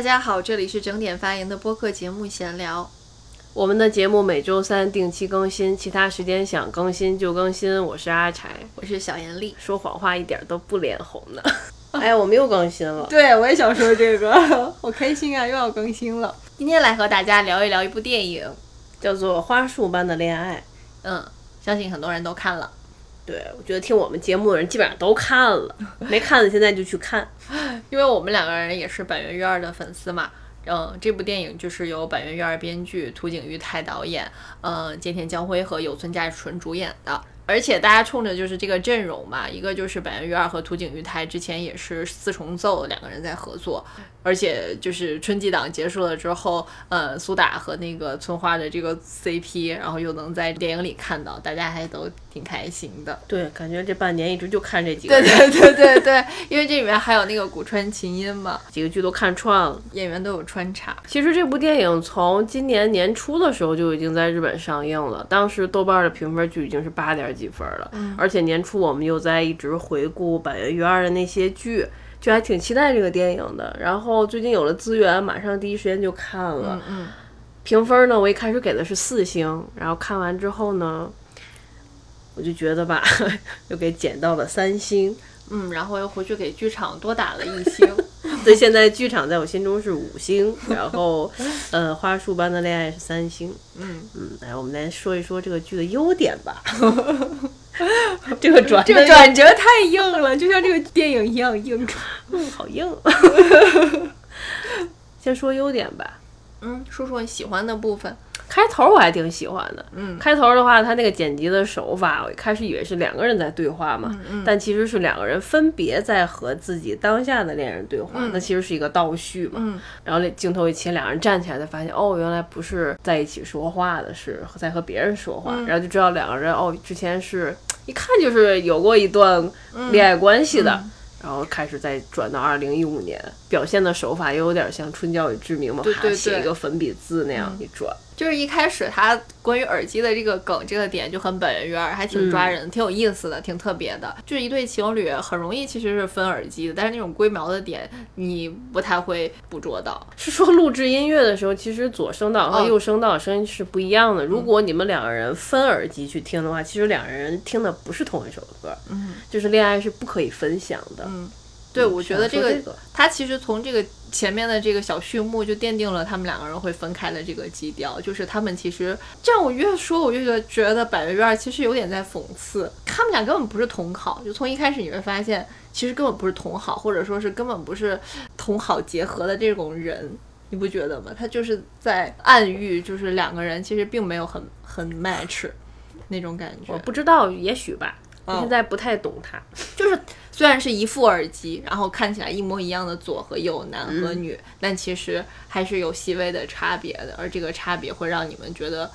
大家好，这里是整点发言的播客节目闲聊。我们的节目每周三定期更新，其他时间想更新就更新。我是阿柴，我是小严丽，说谎话一点都不脸红的。哎呀，我们又更新了。对，我也想说这个，好开心啊，又要更新了。今天来和大家聊一聊一部电影，叫做《花束般的恋爱》。嗯，相信很多人都看了。对，我觉得听我们节目的人基本上都看了，没看的现在就去看，因为我们两个人也是板垣瑞二的粉丝嘛。嗯，这部电影就是由板垣瑞二编剧，土井裕太导演，嗯，菅田将晖和有村架纯主演的。而且大家冲着就是这个阵容嘛，一个就是板垣瑞二和土井裕太之前也是四重奏两个人在合作，而且就是春季档结束了之后，呃，苏打和那个村花的这个 CP，然后又能在电影里看到，大家还都挺开心的。对，感觉这半年一直就看这几个。对 对对对对，因为这里面还有那个古川琴音嘛，几个剧都看串了，演员都有穿插。其实这部电影从今年年初的时候就已经在日本上映了，当时豆瓣的评分就已经是八点。几分了，而且年初我们又在一直回顾板垣瑞二的那些剧，就还挺期待这个电影的。然后最近有了资源，马上第一时间就看了。嗯，评分呢，我一开始给的是四星，然后看完之后呢，我就觉得吧，又给减到了三星。嗯，然后又回去给剧场多打了一星。所以现在剧场在我心中是五星，然后，呃，花束般的恋爱是三星。嗯嗯，来，我们来说一说这个剧的优点吧。这个转这个转折太硬了，就像这个电影一样硬。嗯，好硬。先说优点吧。嗯，说说你喜欢的部分。开头我还挺喜欢的，嗯，开头的话，他那个剪辑的手法，我一开始以为是两个人在对话嘛，嗯但其实是两个人分别在和自己当下的恋人对话，那其实是一个倒叙嘛，嗯，然后镜头一切，两人站起来才发现，哦，原来不是在一起说话的，是在和别人说话，然后就知道两个人，哦，之前是一看就是有过一段恋爱关系的。然后开始再转到二零一五年，表现的手法又有点像《春娇与志明》嘛对，写一个粉笔字那样一转。就是一开始他关于耳机的这个梗这个点就很本源约，还挺抓人，挺有意思的，挺特别的。就是一对情侣很容易其实是分耳机的，但是那种龟毛的点你不太会捕捉到。是说录制音乐的时候，其实左声道和右声道声音是不一样的。如果你们两个人分耳机去听的话，其实两个人听的不是同一首歌。嗯，就是恋爱是不可以分享的。嗯，对，我觉得这个他其实从这个。前面的这个小序幕就奠定了他们两个人会分开的这个基调，就是他们其实这样，我越说我越觉得觉得百月二其实有点在讽刺，他们俩根本不是同好，就从一开始你会发现，其实根本不是同好，或者说是根本不是同好结合的这种人，你不觉得吗？他就是在暗喻，就是两个人其实并没有很很 match 那种感觉。我不知道，也许吧。我现在不太懂他，就是虽然是一副耳机，然后看起来一模一样的左和右，男和女，但其实还是有细微的差别的，而这个差别会让你们觉得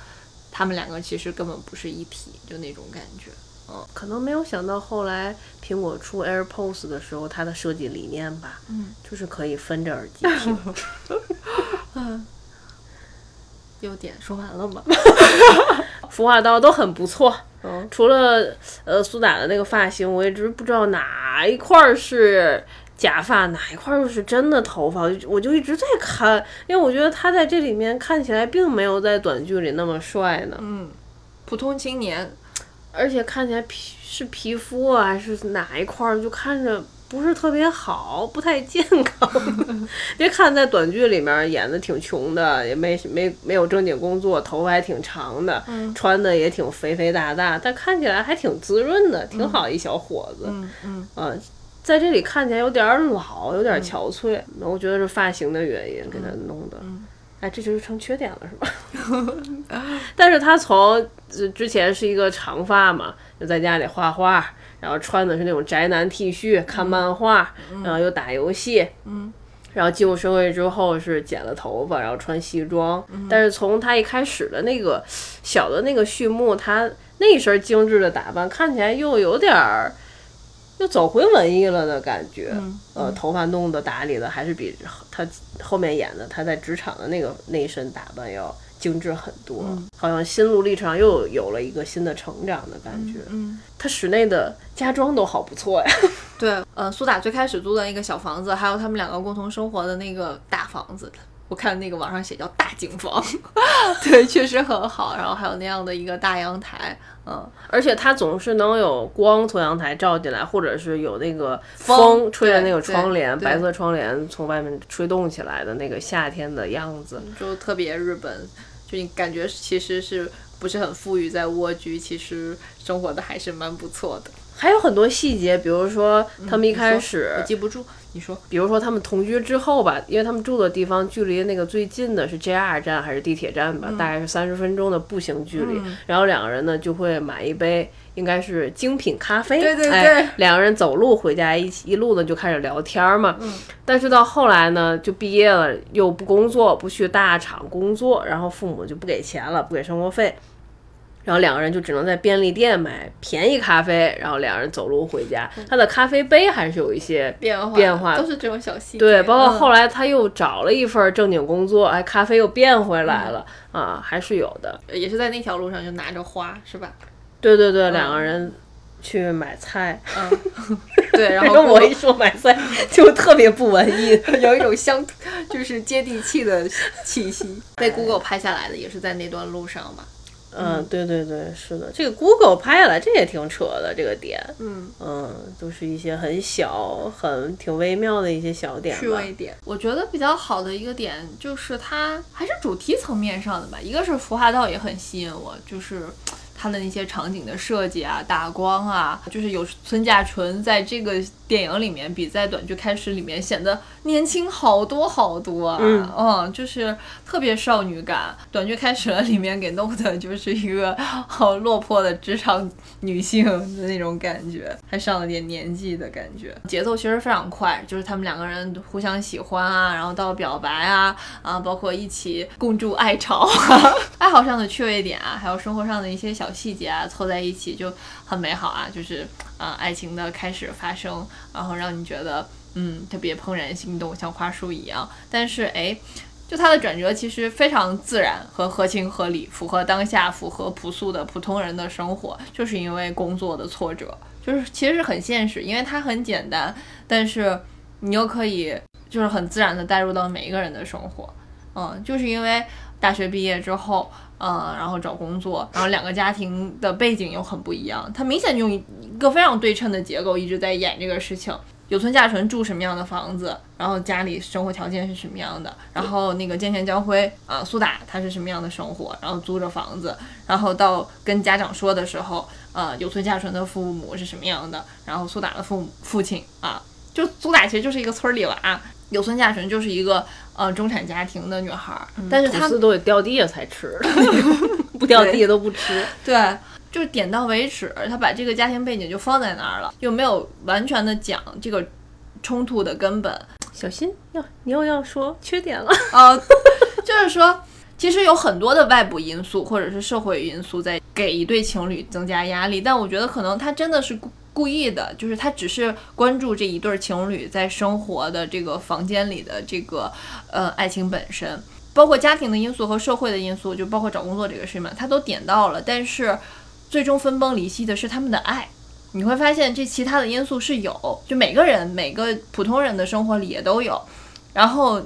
他们两个其实根本不是一体，就那种感觉。嗯，可能没有想到后来苹果出 AirPods 的时候，它的设计理念吧，嗯，就是可以分着耳机听。嗯，优点说完了吗？服化道都很不错。嗯除了呃苏打的那个发型，我一直不知道哪一块是假发，哪一块又是真的头发，我就一直在看，因为我觉得他在这里面看起来并没有在短剧里那么帅呢。嗯，普通青年，而且看起来皮是皮肤啊，还是哪一块就看着。不是特别好，不太健康。别看在短剧里面演的挺穷的，也没没没有正经工作，头发还挺长的，穿的也挺肥肥大大，但看起来还挺滋润的，挺好一小伙子。嗯嗯啊，在这里看起来有点老，有点憔悴。那我觉得是发型的原因给他弄的。哎，这就是成缺点了，是吧？但是他从之前是一个长发嘛，就在家里画画。然后穿的是那种宅男 T 恤，看漫画，然后又打游戏，嗯，然后进入社会之后是剪了头发，然后穿西装。但是从他一开始的那个小的那个序幕，他那一身精致的打扮看起来又有点儿，又走回文艺了的感觉。呃，头发弄的打理的还是比他后面演的他在职场的那个那一身打扮要。精致很多，好像心路历程又有了一个新的成长的感觉。嗯，他室内的家装都好不错呀。对，呃，苏打最开始租的那个小房子，还有他们两个共同生活的那个大房子，我看那个网上写叫大景房，对，确实很好。然后还有那样的一个大阳台，嗯，而且它总是能有光从阳台照进来，或者是有那个风吹着那个窗帘，白色窗帘从外面吹动起来的那个夏天的样子。就特别日本，就你感觉其实是不是很富裕，在蜗居，其实生活的还是蛮不错的。还有很多细节，比如说他们一开始，我记不住，你说，比如说他们同居之后吧，因为他们住的地方距离那个最近的是 JR 站还是地铁站吧，大概是三十分钟的步行距离。然后两个人呢就会买一杯应该是精品咖啡，对对哎对两个人走路回家一起一路呢就开始聊天嘛。但是到后来呢，就毕业了又不工作，不去大厂工作，然后父母就不给钱了，不给生活费。然后两个人就只能在便利店买便宜咖啡，然后两人走路回家。他的咖啡杯还是有一些变化变化都是这种小细节。对，包括嗯后来他又找了一份正经工作，哎，咖啡又变回来了、啊，还是有的。也是在那条路上就拿着花，是吧？对对对，两个人去买菜，嗯，对，然后跟我一说买菜就特别不文艺。有一种乡，就是接地气的气息。被 Google 拍下来的也是在那段路上吧？嗯，对对对，是的，这个 Google 拍下来，这也挺扯的，这个点，嗯，嗯，都是一些很小、很挺微妙的一些小点吧。趣味点。我觉得比较好的一个点就是它还是主题层面上的吧，一个是服化道也很吸引我，就是。它的那些场景的设计啊，打光啊，就是有村架纯在这个电影里面比在短剧开始里面显得年轻好多好多啊，嗯就是特别少女感。短剧开始了里面给弄的就是一个好落魄的职场女性的那种感觉，还上了点年纪的感觉。节奏其实非常快，就是他们两个人互相喜欢啊，然后到表白啊啊，包括一起共筑爱巢啊，爱好上的趣味点啊，还有生活上的一些小细节啊，凑在一起就很美好啊，就是啊、爱情的开始发生，然后让你觉得嗯特别怦然心动，像花束一样。但是哎。就它的转折其实非常自然和合情合理，符合当下，符合朴素的普通人的生活，就是因为工作的挫折，就是其实是很现实，因为它很简单，但是你又可以就是很自然的带入到每一个人的生活，嗯，就是因为大学毕业之后，嗯，然后找工作，然后两个家庭的背景又很不一样，他明显用一个非常对称的结构一直在演这个事情。有村架纯住什么样的房子，然后家里生活条件是什么样的，然后那个菅田将晖啊、苏打他是什么样的生活，然后租着房子，然后到跟家长说的时候，呃，有村架纯的父母是什么样的，然后苏打的父母父亲啊，就苏打其实就是一个村里娃，有村架纯就是一个呃中产家庭的女孩儿，但是她都得掉地下才吃，不掉地下都不吃。对，就是点到为止，她把这个家庭背景就放在那儿了，又没有完全的讲这个冲突的根本。小心，要你又要说缺点了。呃，就是说，其实有很多的外部因素或者是社会因素在给一对情侣增加压力，但我觉得可能他真的是故意的，就是他只是关注这一对情侣在生活的这个房间里的这个呃爱情本身。包括家庭的因素和社会的因素，就包括找工作这个事情嘛，他都点到了，但是最终分崩离析的是他们的爱。你会发现这其他的因素是有，就每个人每个普通人的生活里也都有，然后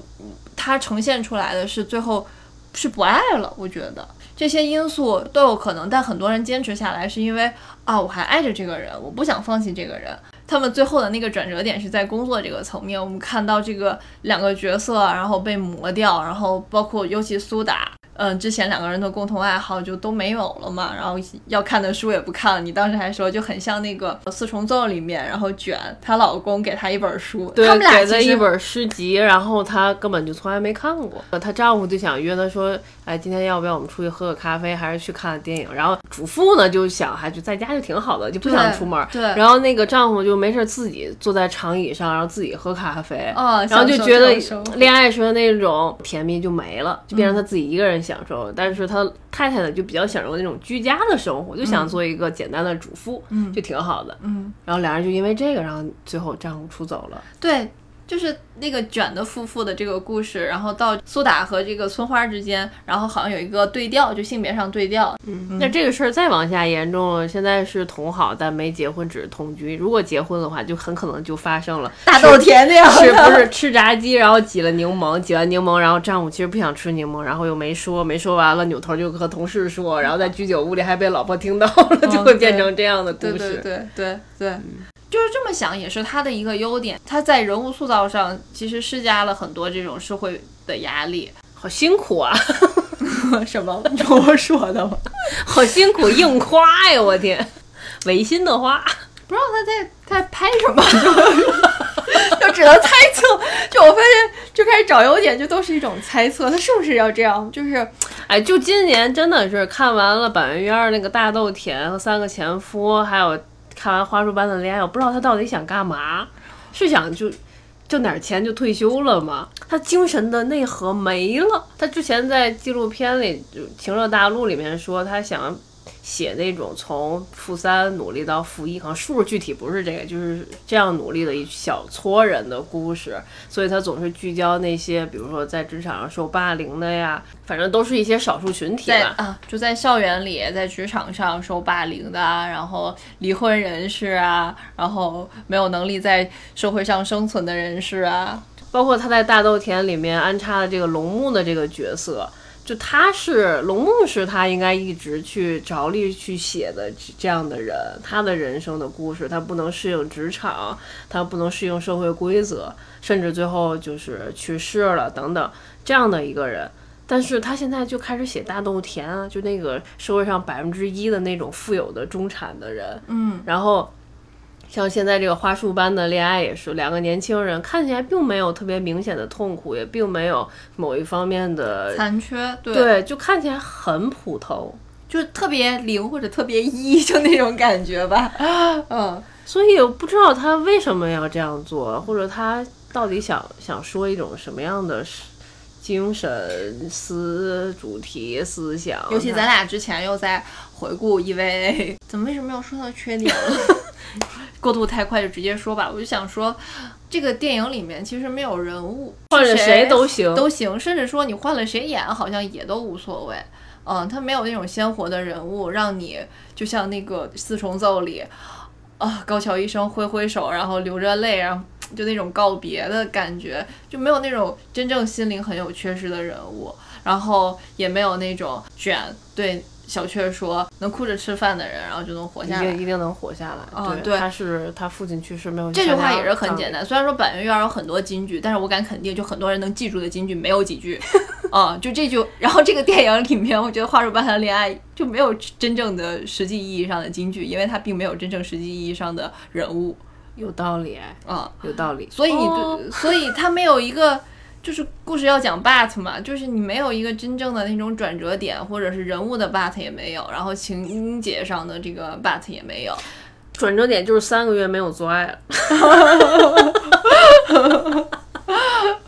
它呈现出来的是最后是不爱了。我觉得这些因素都有可能，但很多人坚持下来是因为啊，我还爱着这个人，我不想放弃这个人。他们最后的那个转折点是在工作这个层面，我们看到这个两个角色，然后被磨掉，然后包括尤其苏打，嗯，之前两个人的共同爱好就都没有了嘛，然后要看的书也不看了。你当时还说就很像那个《四重奏》里面，然后卷她老公给她一本书，对他们，俩给其实了一本诗集，然后她根本就从来没看过。她丈夫就想约她说，哎，今天要不要我们出去喝个咖啡，还是去看电影？然后主妇呢就想，还就在家就挺好的，就不想出门。对，然后那个丈夫就没事自己坐在长椅上，然后自己喝咖啡。哦，然后就觉得恋爱时的那种甜蜜就没了，就变成他自己一个人享受。但是他太太呢，就比较享受那种居家的生活，就想做一个简单的主妇，嗯就挺好的。嗯，然后两人就因为这个，然后最后丈夫出走了。对，就是那个卷的夫妇的这个故事，然后到苏打和这个村花之间，然后好像有一个对调，就性别上对调。嗯，那这个事儿再往下严重了，现在是同好但没结婚，只是同居。如果结婚的话，就很可能就发生了大豆田那样，是不是吃炸鸡，然后挤了柠檬，挤完柠檬，然后丈夫其实不想吃柠檬，然后又没说，没说完了，扭头就和同事说，然后在居酒屋里还被老婆听到了，就会变成这样的故事。对对对对。就是这么想，也是他的一个优点。他在人物塑造上其实施加了很多这种社会的压力，好辛苦啊！什么？我说的吗？好辛苦，硬夸呀！我天，违心的话，不知道他在在拍什么，就只能猜测。就我发现，就开始找优点，就都是一种猜测。他是不是要这样？就是，哎，就今年真的是看完了板垣院那个大豆田和三个前夫，还有。看完《花束般的恋爱》，我不知道他到底想干嘛，是想就挣点钱就退休了吗？他精神的内核没了。他之前在纪录片里就《情热大陆》里面说，他想。写那种从负三努力到负一，可能数具体不是这个，就是这样努力的一小撮人的故事，所以他总是聚焦那些，比如说在职场上受霸凌的呀，反正都是一些少数群体吧。啊，就在校园里，在职场上受霸凌的，然后离婚人士啊，然后没有能力在社会上生存的人士啊，包括他在大豆田里面安插的这个龙木的这个角色。就他是龙木，是他应该一直去着力去写的这样的人，他的人生的故事，他不能适应职场，他不能适应社会规则，甚至最后就是去世了等等这样的一个人。但是他现在就开始写大豆田啊，就那个社会上百分之一的那种富有的中产的人，嗯，然后。像现在这个花束般的恋爱也是两个年轻人，看起来并没有特别明显的痛苦，也并没有某一方面的残缺，对，就看起来很普通，就特别零或者特别一，就那种感觉吧。嗯，所以我不知道他为什么要这样做，或者他到底想想说一种什么样的精神思主题思想。尤其咱俩之前又在回顾 EVA，，怎么为什么要说到缺点了？过渡太快就直接说吧，我就想说，这个电影里面其实没有人物，换了谁都行，都行，甚至说你换了谁演，好像也都无所谓。嗯，他没有那种鲜活的人物，让你就像那个四重奏里，啊，高桥医生挥挥手，然后流着泪，然后就那种告别的感觉，就没有那种真正心灵很有缺失的人物，然后也没有那种卷对。小雀说：“能哭着吃饭的人，然后就能活下来，一定一定能活下来。”嗯，对，他是他父亲去世没有。这句话也是很简单。虽然说板垣院有很多金句，但是我敢肯定，就很多人能记住的金句没有几句。嗯，就这句。然后这个电影里面，我觉得《花束般的恋爱》就没有真正的实际意义上的金句，因为它并没有真正实际意义上的人物。有道理，嗯，有道理。所以你对，所以他没有一个。就是故事要讲 but 嘛，就是你没有一个真正的那种转折点，或者是人物的 but 也没有，然后情节上的这个 but 也没有，转折点就是三个月没有做爱了，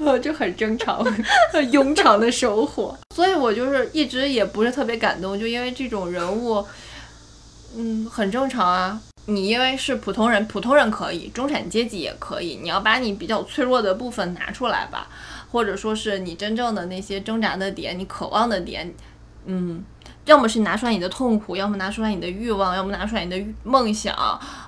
就很正常，很庸常的收获。所以我就是一直也不是特别感动，就因为这种人物，嗯，很正常啊。你因为是普通人，普通人可以，中产阶级也可以，你要把你比较脆弱的部分拿出来吧。或者说是你真正的那些挣扎的点，你渴望的点，嗯，要么是拿出来你的痛苦，要么拿出来你的欲望，要么拿出来你的梦想，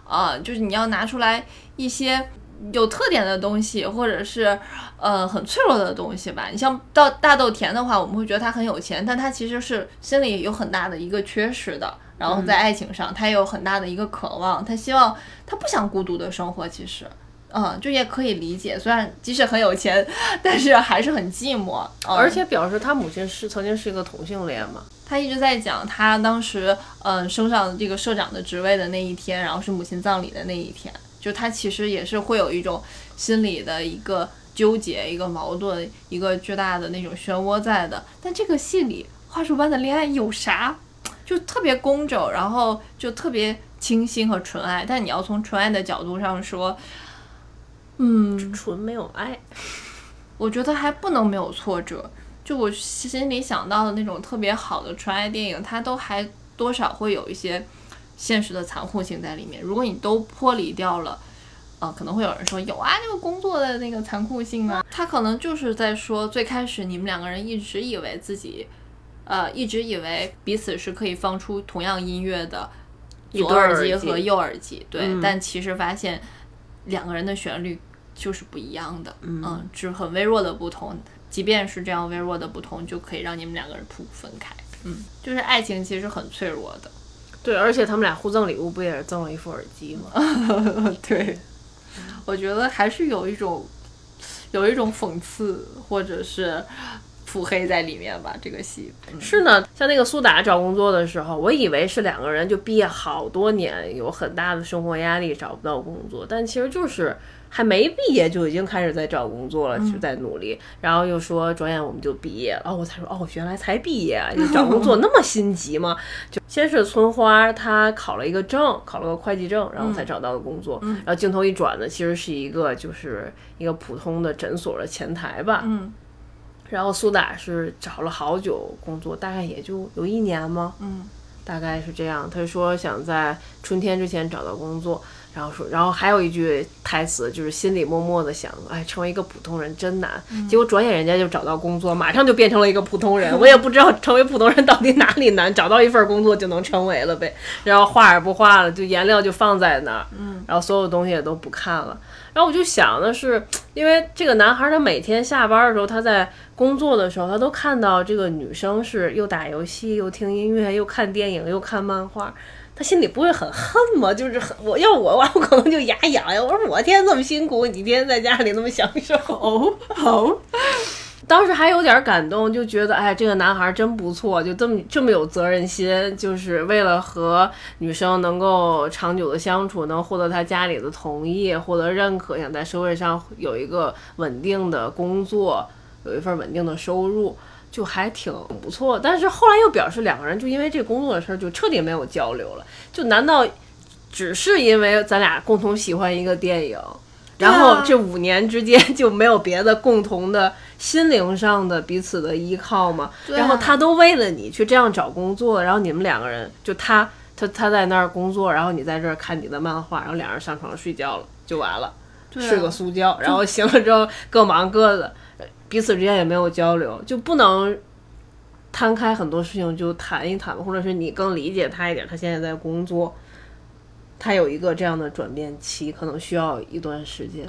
啊，就是你要拿出来一些有特点的东西，或者是呃很脆弱的东西吧。你像到大豆田的话，我们会觉得他很有钱，但他其实是心里有很大的一个缺失的。然后在爱情上，他也有很大的一个渴望，他希望他不想孤独的生活，其实。嗯，就也可以理解，虽然即使很有钱，但是还是很寂寞。而且表示他母亲是曾经是一个同性恋嘛。他一直在讲他当时嗯升上这个社长的职位的那一天，然后是母亲葬礼的那一天，就他其实也是会有一种心理的一个纠结、一个矛盾、一个巨大的那种漩涡在的。但这个戏里花束般的恋爱有啥？就特别工整，然后就特别清新和纯爱。但你要从纯爱的角度上说。嗯，纯没有爱，我觉得还不能没有挫折。就我心里想到的那种特别好的纯爱电影，它都还多少会有一些现实的残酷性在里面。如果你都剥离掉了，呃，可能会有人说有啊，这个工作的那个残酷性啊，他可能就是在说最开始你们两个人一直以为自己，呃，一直以为彼此是可以放出同样音乐的左耳机机和右耳机，对，嗯。但其实发现两个人的旋律就是不一样的，嗯，只很微弱的不同，即便是这样微弱的不同，就可以让你们两个人瀑布分开，嗯，就是爱情其实很脆弱的，对，而且他们俩互赠礼物，不也是赠了一副耳机吗？对，我觉得还是有一种有一种讽刺或者是腹黑在里面吧。这个戏，嗯是呢，像那个苏打找工作的时候，我以为是两个人就毕业好多年，有很大的生活压力，找不到工作，但其实就是还没毕业就已经开始在找工作了，就在努力。然后又说转眼我们就毕业了，哦，我才说哦，原来才毕业啊，就找工作 那么心急吗？就先是村花，她考了一个证，考了个会计证，然后才找到的工作。然后镜头一转呢，其实是一个就是一个普通的诊所的前台吧。嗯然后苏打是找了好久工作，大概也就有一年吗？嗯大概是这样。他说想在春天之前找到工作，然后说，然后还有一句台词就是心里默默的想，哎，成为一个普通人真难。结果转眼人家就找到工作，马上就变成了一个普通人。我也不知道成为普通人到底哪里难，找到一份工作就能成为了呗。然后画也不画了，就颜料就放在那儿，嗯，然后所有东西也都不看了。然后我就想的是，因为这个男孩他每天下班的时候，他在工作的时候，他都看到这个女生是又打游戏，又听音乐，又看电影，又看漫画，他心里不会很恨吗？就是很我要我，我可能就牙痒痒。我说我天天这么辛苦，你天天在家里那么享受。哦哦，当时还有点感动，就觉得哎，这个男孩真不错，就这么这么有责任心，就是为了和女生能够长久的相处，能获得他家里的同意，获得认可，想在社会上有一个稳定的工作，有一份稳定的收入。就还挺不错，但是后来又表示两个人就因为这工作的事儿就彻底没有交流了。就难道只是因为咱俩共同喜欢一个电影，然后这五年之间 就没有别的共同的心灵上的彼此的依靠吗？啊然后他都为了你去这样找工作，然后你们两个人就他他他在那儿工作，然后你在这儿看你的漫画，然后两人上床睡觉了就完了，睡个苏觉，然后醒了之后各忙各的，彼此之间也没有交流，就不能。摊开很多事情就谈一谈，或者是你更理解他一点，他现在在工作，他有一个这样的转变期，可能需要一段时间。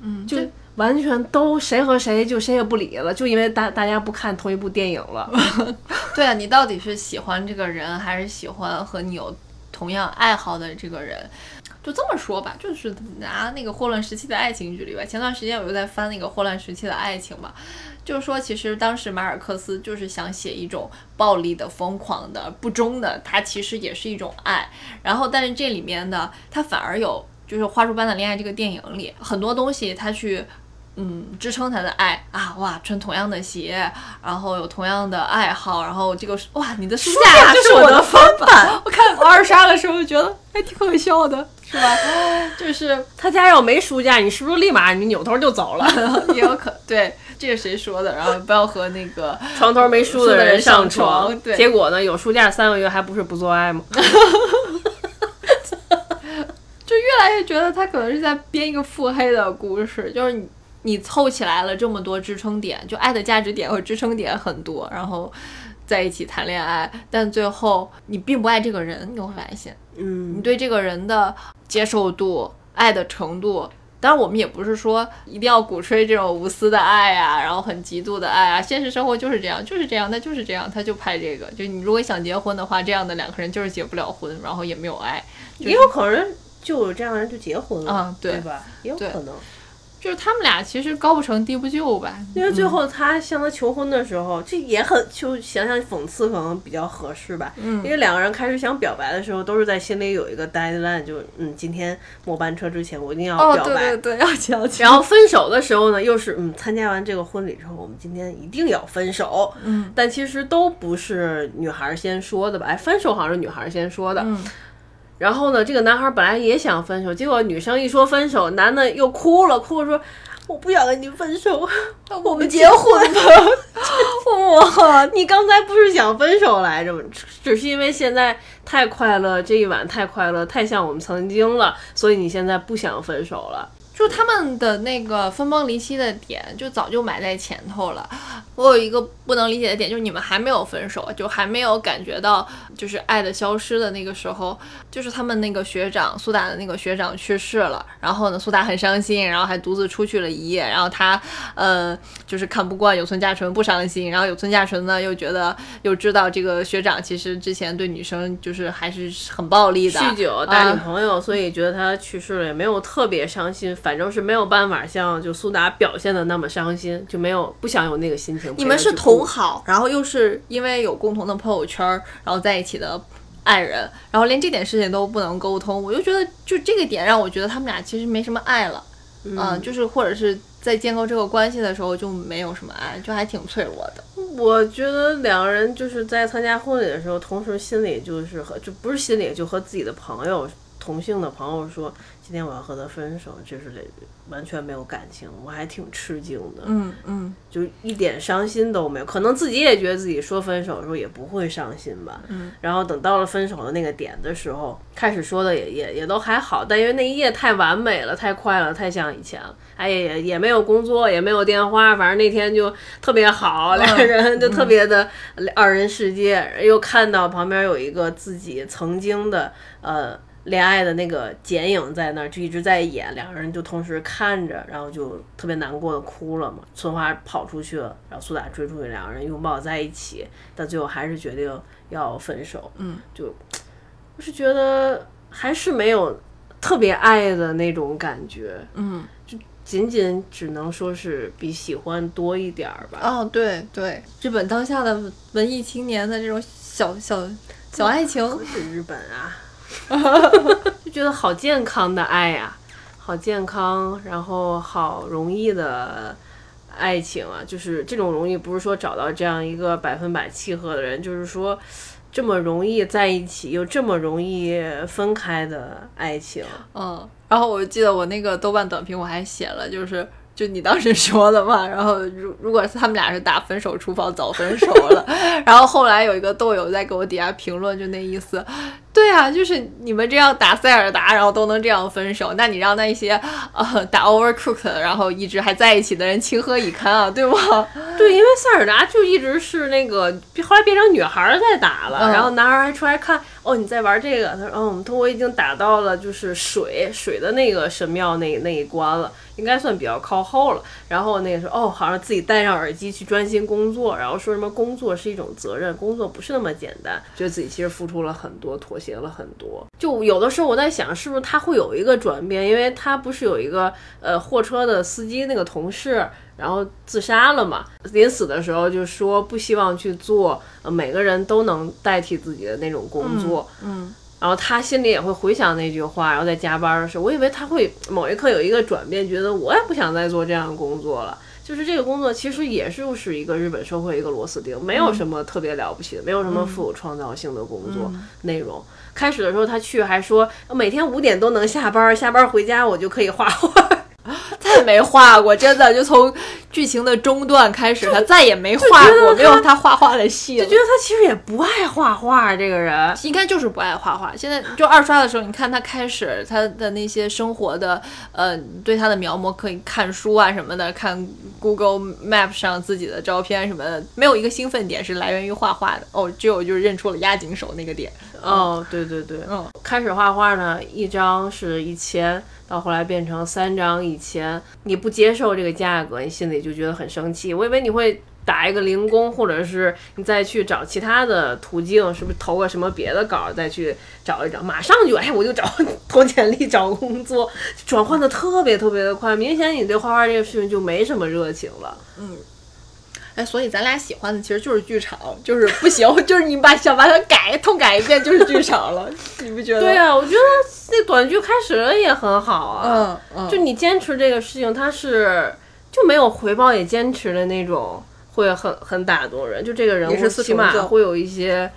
嗯，就完全都谁和谁就谁也不理了，就因为大大家不看同一部电影了。对啊，你到底是喜欢这个人，还是喜欢和你有同样爱好的这个人？就这么说吧，就是拿那个霍乱时期的爱情举例吧。前段时间我又在翻那个霍乱时期的爱情嘛，就是说其实当时马尔克斯就是想写一种暴力的、疯狂的、不忠的，它其实也是一种爱。然后，但是这里面呢，它反而有就是《花束般的恋爱》这个电影里很多东西，他去。嗯，支撑他的爱啊，哇，穿同样的鞋，然后有同样的爱好，然后这个哇，你的书架 就是我的翻版。我看二刷的时候觉得还挺可笑的，是吧？就是他家要没书架，你是不是立马你扭头就走了？也有可对，这是谁说的？然后不要和那个床头没书的人上床，对，结果呢，有书架三个月还不是不做爱吗？就越来越觉得他可能是在编一个腹黑的故事，就是你你凑起来了这么多支撑点，就爱的价值点和支撑点很多，然后在一起谈恋爱，但最后你并不爱这个人，你会发现，嗯你对这个人的接受度、爱的程度。当然，我们也不是说一定要鼓吹这种无私的爱啊，然后很极度的爱啊。现实生活就是这样，就是这样，那就是这样，他就拍这个。就你如果想结婚的话，这样的两个人就是结不了婚，然后也没有爱。也有可能就有这样的人就结婚了，啊对对吧？也有可能。就是他们俩其实高不成低不就吧，因为最后他向他求婚的时候，这也很就想想讽刺可能比较合适吧。嗯因为两个人开始想表白的时候，都是在心里有一个 deadline，就嗯，今天末班车之前我一定要哦，表白。对对对，要要然后分手的时候呢，又是嗯，参加完这个婚礼之后，我们今天一定要分手。嗯，但其实都不是女孩先说的吧？哎，分手好像是女孩先说的。嗯然后呢，这个男孩本来也想分手，结果女生一说分手，男的又哭了，哭了说：“我不想跟你分手，我们结婚吧。”哇，你刚才不是想分手来着吗？只是因为现在太快乐，这一晚太快乐，太像我们曾经了，所以你现在不想分手了。就他们的那个分崩离析的点，就早就埋在前头了。我有一个不能理解的点，就是你们还没有分手，就还没有感觉到就是爱的消失的那个时候，就是他们那个学长苏打的那个学长去世了，然后呢，苏打很伤心，然后还独自出去了一夜，然后他呃就是看不惯有村架纯不伤心，然后有村架纯呢又觉得又知道这个学长其实之前对女生就是还是很暴力的，酗酒带女朋友，所以觉得他去世了也没有特别伤心，反正是没有办法像就苏达表现的那么伤心，就没有不想有那个心情。你们是同好，然后又是因为有共同的朋友圈，然后在一起的爱人，然后连这点事情都不能沟通，我就觉得就这个点让我觉得他们俩其实没什么爱了，嗯，就是或者是在建构这个关系的时候就没有什么爱，就还挺脆弱的。我觉得两个人就是在参加婚礼的时候，同时心里就是和就不是心里就和自己的朋友同性的朋友说。今天我要和他分手，就是完全没有感情，我还挺吃惊的。嗯嗯，就一点伤心都没有，可能自己也觉得自己说分手的时候也不会伤心吧。嗯，然后等到了分手的那个点的时候，开始说的也也也都还好，但因为那一夜太完美了，太快了，太像以前了。哎呀，也也没有工作，也没有电话，反正那天就特别好，两个人就特别的二人世界。又看到旁边有一个自己曾经的呃。恋爱的那个剪影在那儿就一直在演，两个人就同时看着，然后就特别难过的哭了嘛。春花跑出去了，然后苏打追出去，两个人拥抱在一起，但最后还是决定要分手。嗯，就我是觉得还是没有特别爱的那种感觉。嗯，就仅仅只能说是比喜欢多一点儿吧。哦，对对，日本当下的文艺青年的这种小小小爱情，是日本啊。就觉得好健康的爱呀，好健康，然后好容易的爱情啊，就是这种容易，不是说找到这样一个百分百契合的人，就是说这么容易在一起又这么容易分开的爱情。嗯，然后我记得我那个豆瓣短评我还写了，就是。就你当时说的嘛，然后如如果他们俩是打分手厨房早分手了，然后后来有一个豆友在给我底下评论，就那意思，对啊，就是你们这样打塞尔达，然后都能这样分手，那你让那些呃打 Overcooked 然后一直还在一起的人情何以堪啊，对吗？对，因为塞尔达就一直是那个后来变成女孩在打了，然后男孩还出来看，哦你在玩这个，他说嗯，他我已经打到了就是水水的那个神庙那那一关了。应该算比较靠后了，然后那个时候哦，好像自己戴上耳机去专心工作，然后说什么工作是一种责任，工作不是那么简单，觉得自己其实付出了很多，妥协了很多。就有的时候我在想，是不是他会有一个转变，因为他不是有一个呃货车的司机那个同事，然后自杀了嘛，临死的时候就说不希望去做每个人都能代替自己的那种工作，嗯。然后他心里也会回想那句话，然后在加班的时候，我以为他会某一刻有一个转变，觉得我也不想再做这样的工作了。就是这个工作其实也就是一个日本社会一个螺丝钉，没有什么特别了不起的，没有什么富有创造性的工作内容。开始的时候他去还说每天五点都能下班，下班回家我就可以画画。再没画过，真的就从剧情的中段开始，他再也没画过，没有他画画的戏了。就觉得他其实也不爱画画，这个人应该就是不爱画画。现在就二刷的时候，你看他开始他的那些生活的，呃，对他的描摹，可以看书啊什么的，看 Google Map 上自己的照片什么的，没有一个兴奋点是来源于画画的。哦，只有就是认出了押井守那个点。哦，对对对，嗯，开始画画呢，一张是一千。到后来变成三张一千，你不接受这个价格，你心里就觉得很生气。我以为你会打一个零工，或者是你再去找其他的途径，是不是投个什么别的稿再去找一找？马上就哎，我就找投简历找工作，转换的特别特别的快，明显你对画画这个事情就没什么热情了。嗯。哎，所以咱俩喜欢的其实就是剧场，就是不行，就是你把想把它改痛改一遍就是剧场了，你不觉得？对啊，我觉得那短剧开始了也很好啊。嗯嗯。就你坚持这个事情，它是就没有回报也坚持的那种，会很很打动人。就这个人物起码会有一些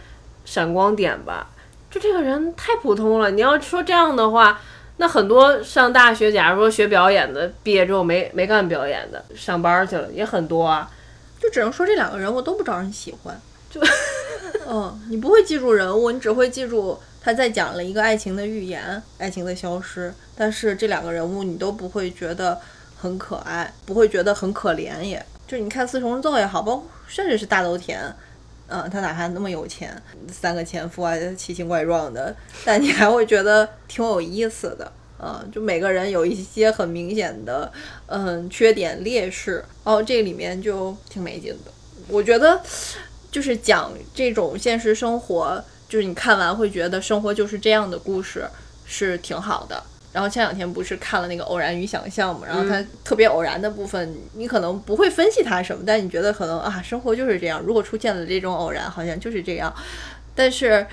闪光点吧。就这个人太普通了，你要说这样的话，那很多上大学，假如说学表演的，毕业之后没没干表演的，上班去了也很多啊。就只能说这两个人物都不招人喜欢，就，嗯，你不会记住人物，你只会记住。他在讲了一个爱情的预言，爱情的消失。但是这两个人物你都不会觉得很可爱，不会觉得很可怜，也就你看四重奏也好，包括甚至是大豆田，嗯，他哪怕那么有钱，三个前夫啊，奇形怪状的，但你还会觉得挺有意思的。嗯，就每个人有一些很明显的，嗯，缺点劣势，哦，这里面就挺没劲的。我觉得，就是讲这种现实生活，就是你看完会觉得生活就是这样的故事是挺好的。然后前两天不是看了那个《偶然与想象》嘛，然后它特别偶然的部分，你可能不会分析它什么，但你觉得可能啊，生活就是这样。如果出现了这种偶然，好像就是这样。但是，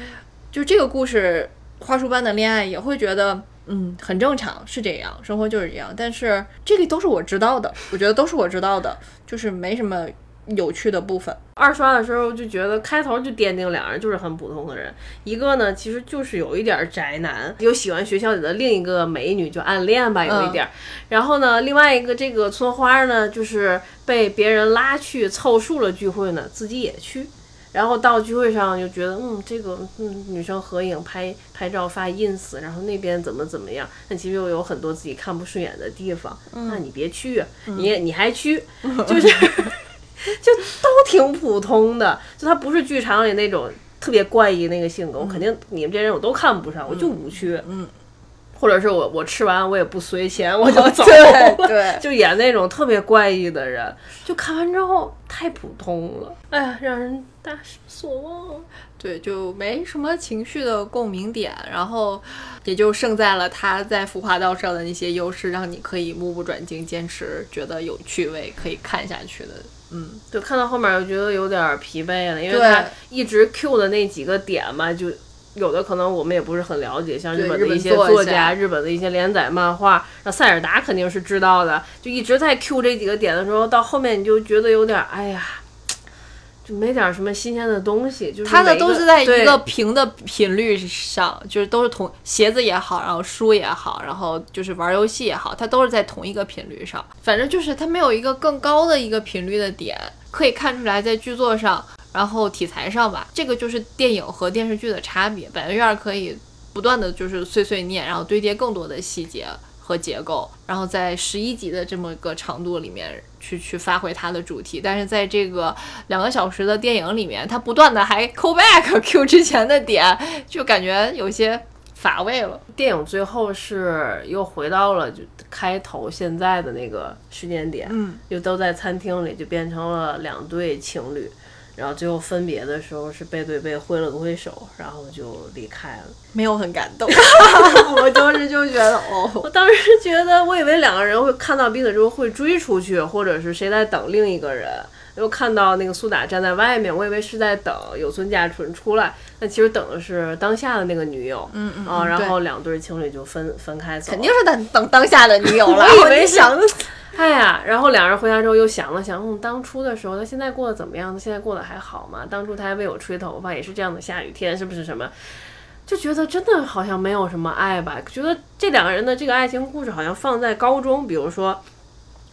就这个故事，花束般的恋爱，也会觉得。嗯，很正常，是这样，生活就是这样。但是这个都是我知道的，我觉得都是我知道的，就是没什么有趣的部分。二刷的时候就觉得开头就奠定两人就是很普通的人，一个呢其实就是有一点宅男，有喜欢学校里的另一个美女就暗恋吧，有一点。然后呢，另外一个这个村花呢，就是被别人拉去凑数了聚会呢，自己也去。然后到聚会上就觉得，嗯，这个嗯女生合影拍拍照发 ins，然后那边怎么怎么样，但其实又有很多自己看不顺眼的地方，那你别去，你你还去，就是 就都挺普通的，就他不是剧场里那种特别怪异那个性格，我肯定你们这人我都看不上，我就不去，嗯。或者是我我吃完我也不随钱我就走，对，就演那种特别怪异的人，就看完之后太普通了，哎呀，让人大失所望。对，就没什么情绪的共鸣点，然后也就胜在了他在浮华道上的那些优势，让你可以目不转睛，坚持觉得有趣味，可以看下去的。嗯，就看到后面我觉得有点疲惫了，因为他一直 Q 的那几个点嘛，就。有的可能我们也不是很了解，像日本的一些作家、日本的一些连载漫画，那塞尔达肯定是知道的，就一直在 Q 这几个点的时候，到后面你就觉得有点，哎呀，就没点什么新鲜的东西。就是他的都是在一个平的频率上，就是都是同鞋子也好，然后书也好，然后就是玩游戏也好，它都是在同一个频率上。反正就是它没有一个更高的一个频率的点，可以看出来在剧作上。然后题材上吧，这个就是电影和电视剧的差别。百元院可以不断的就是碎碎念，然后堆叠更多的细节和结构，然后在十一集的这么个长度里面去去发挥它的主题。但是在这个两个小时的电影里面，它不断的还 call back Q 之前的点，就感觉有些乏味了。电影最后是又回到了就开头现在的那个时间点，嗯，又都在餐厅里，就变成了两对情侣。然后最后分别的时候是背对背挥了个挥手，然后就离开了，没有很感动。我当时就觉得，哦，我当时觉得，我以为两个人会看到彼此之后会追出去，或者是谁在等另一个人。又看到那个苏打站在外面，我以为是在等有村架纯出来，但其实等的是当下的那个女友。嗯嗯啊，然后两对情侣就分分开走，肯定是等等当下的女友了。我以为想。哎呀，然后两人回家之后又想了想，嗯，当初的时候他现在过得怎么样？他现在过得还好吗？当初他还为我吹头发，也是这样的下雨天，是不是什么？就觉得真的好像没有什么爱吧？觉得这两个人的这个爱情故事好像放在高中，比如说。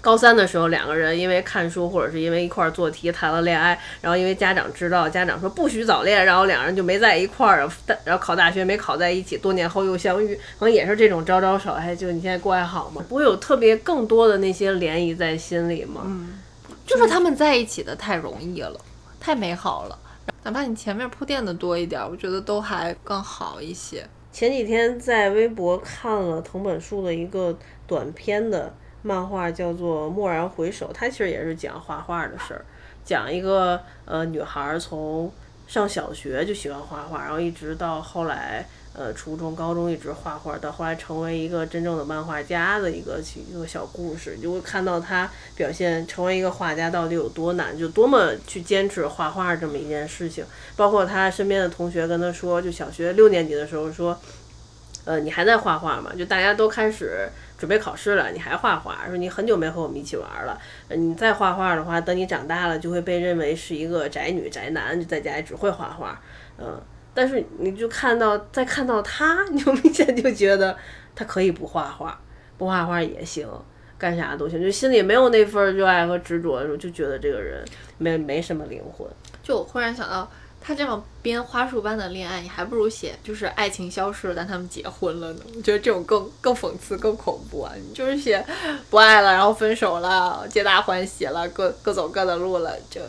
高三的时候，两个人因为看书或者是因为一块做题谈了恋爱，然后因为家长知道，家长说不许早恋，然后两人就没在一块儿，然后考大学没考在一起，多年后又相遇，可能也是这种招招手，哎，就你现在过还好吗？不会有特别更多的那些涟漪在心里吗？嗯，就是他们在一起的太容易了，太美好了，哪怕你前面铺垫的多一点，我觉得都还更好一些。前几天在微博看了藤本树的一个短片的。漫画叫做《蓦然回首》，它其实也是讲画画的事儿，讲一个呃女孩从上小学就喜欢画画，然后一直到后来呃初中、高中一直画画，到后来成为一个真正的漫画家的一个一个小故事，就会看到她表现成为一个画家到底有多难，就多么去坚持画画这么一件事情。包括她身边的同学跟她说，就小学六年级的时候说，呃，你还在画画吗？就大家都开始。准备考试了，你还画画？说你很久没和我们一起玩了。你再画画的话，等你长大了就会被认为是一个宅女宅男，就在家里只会画画。嗯，但是你就看到，再看到他，你就明显就觉得他可以不画画，不画画也行，干啥都行。就心里没有那份热爱和执着的时候，就觉得这个人没没什么灵魂。就我忽然想到。他这样编花束般的恋爱，你还不如写就是爱情消失了，但他们结婚了呢。我觉得这种更更讽刺、更恐怖啊！你就是写不爱了，然后分手了，皆大欢喜了，各各走各的路了，就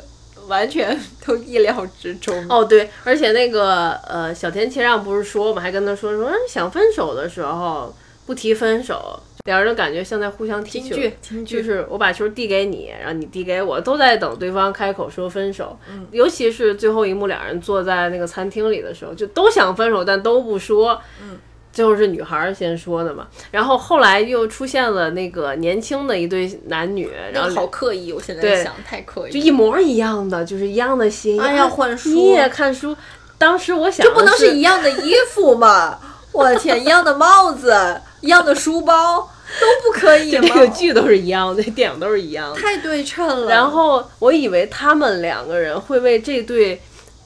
完全都意料之中。哦，对，而且那个呃，小田切让不是说嘛，还跟他说说想分手的时候不提分手。两人的感觉像在互相踢球，就是我把球递给你，然后你递给我，都在等对方开口说分手。嗯，尤其是最后一幕，两人坐在那个餐厅里的时候，就都想分手，但都不说。嗯，最后是女孩先说的嘛。然后后来又出现了那个年轻的一对男女，然后好刻意，我现在想太刻意，就一模一样的，就是一样的鞋，哎呀，换书，你也看书。当时我想，这不能是一样的衣服吗？我的天，一样的帽子，一样的书包。都不可以吗？这个剧都是一样的，电影都是一样的，太对称了。然后我以为他们两个人会为这对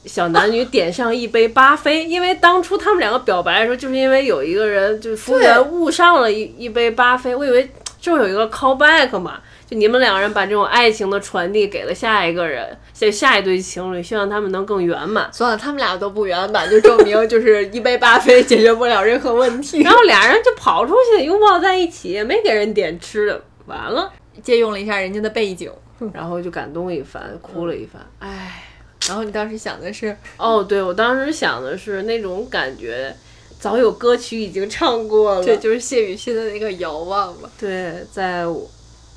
小男女点上一杯巴菲，因为当初他们两个表白的时候，就是因为有一个人就是服务员误上了一一杯巴菲，我以为就有一个 call back 嘛。就你们两个人把这种爱情的传递给了下一个人，下下一对情侣，希望他们能更圆满。算了，他们俩都不圆满，就证明就是一杯巴菲解决不了任何问题。然后俩人就跑出去拥抱在一起，没给人点吃的，完了，借用了一下人家的背景，然后就感动一番，哭了一番。唉，然后你当时想的是，哦，对我当时想的是那种感觉，早有歌曲已经唱过了，这，就是谢雨欣的那个遥望吧。对，在。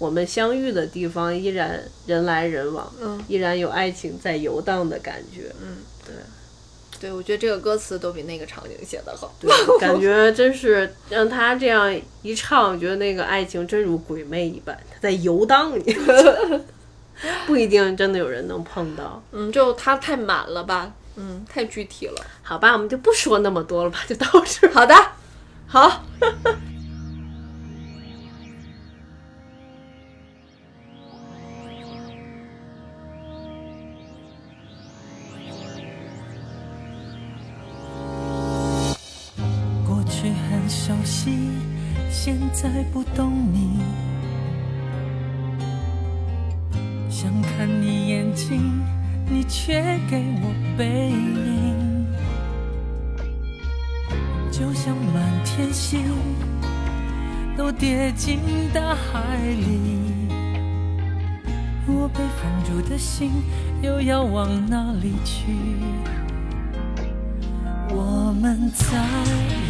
我们相遇的地方依然人来人往，嗯，依然有爱情在游荡的感觉，嗯，对，对，我觉得这个歌词都比那个场景写得好，对，感觉真是让他这样一唱，我觉得那个爱情真如鬼魅一般，他在游荡你，不一定真的有人能碰到，嗯，就他太满了吧，嗯，太具体了，好吧，我们就不说那么多了吧，就到这，好的，好。熟悉，现在不懂你。想看你眼睛，你却给我背影。就像满天星，都跌进大海里。我被放逐的心，又要往哪里去？我们在。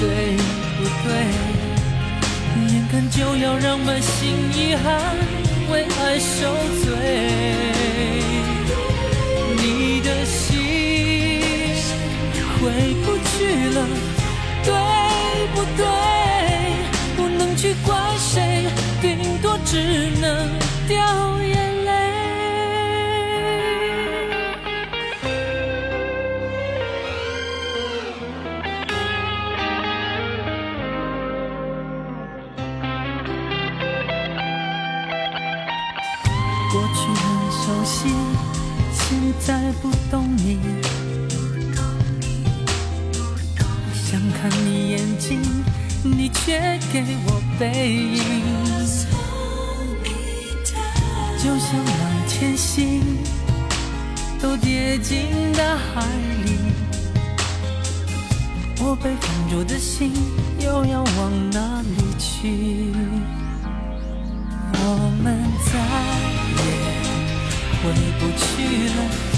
对不对？眼看就要让满心遗憾为爱受罪，你的心回不去了，对不对？不能去怪谁，顶多只能掉再不懂你，想看你眼睛，你却给我背影，就像满天星都跌进大海里，我被放逐的心又要往哪里去？我们再也回不去了。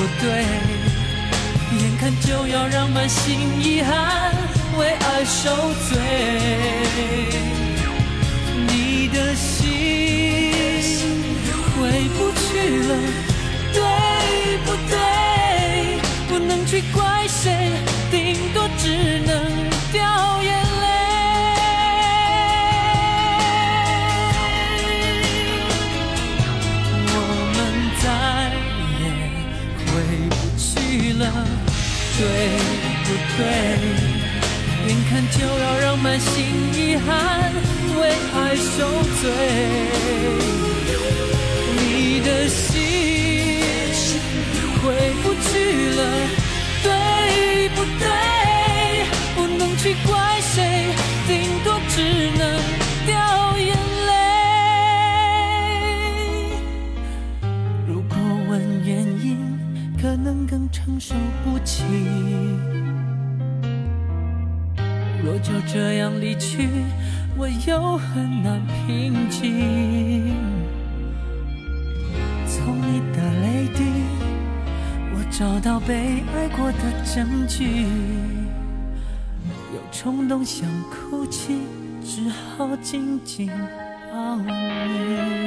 不对？眼看就要让满心遗憾为爱受罪，你的心回不去了，对？眼看就要让满心遗憾为爱受罪，你的心回不去了，对不对？不能去怪谁，顶多只能掉眼泪。如果问原因，可能更承受不起。若就这样离去，我又很难平静。从你的泪滴，我找到被爱过的证据。有冲动想哭泣，只好紧紧抱你。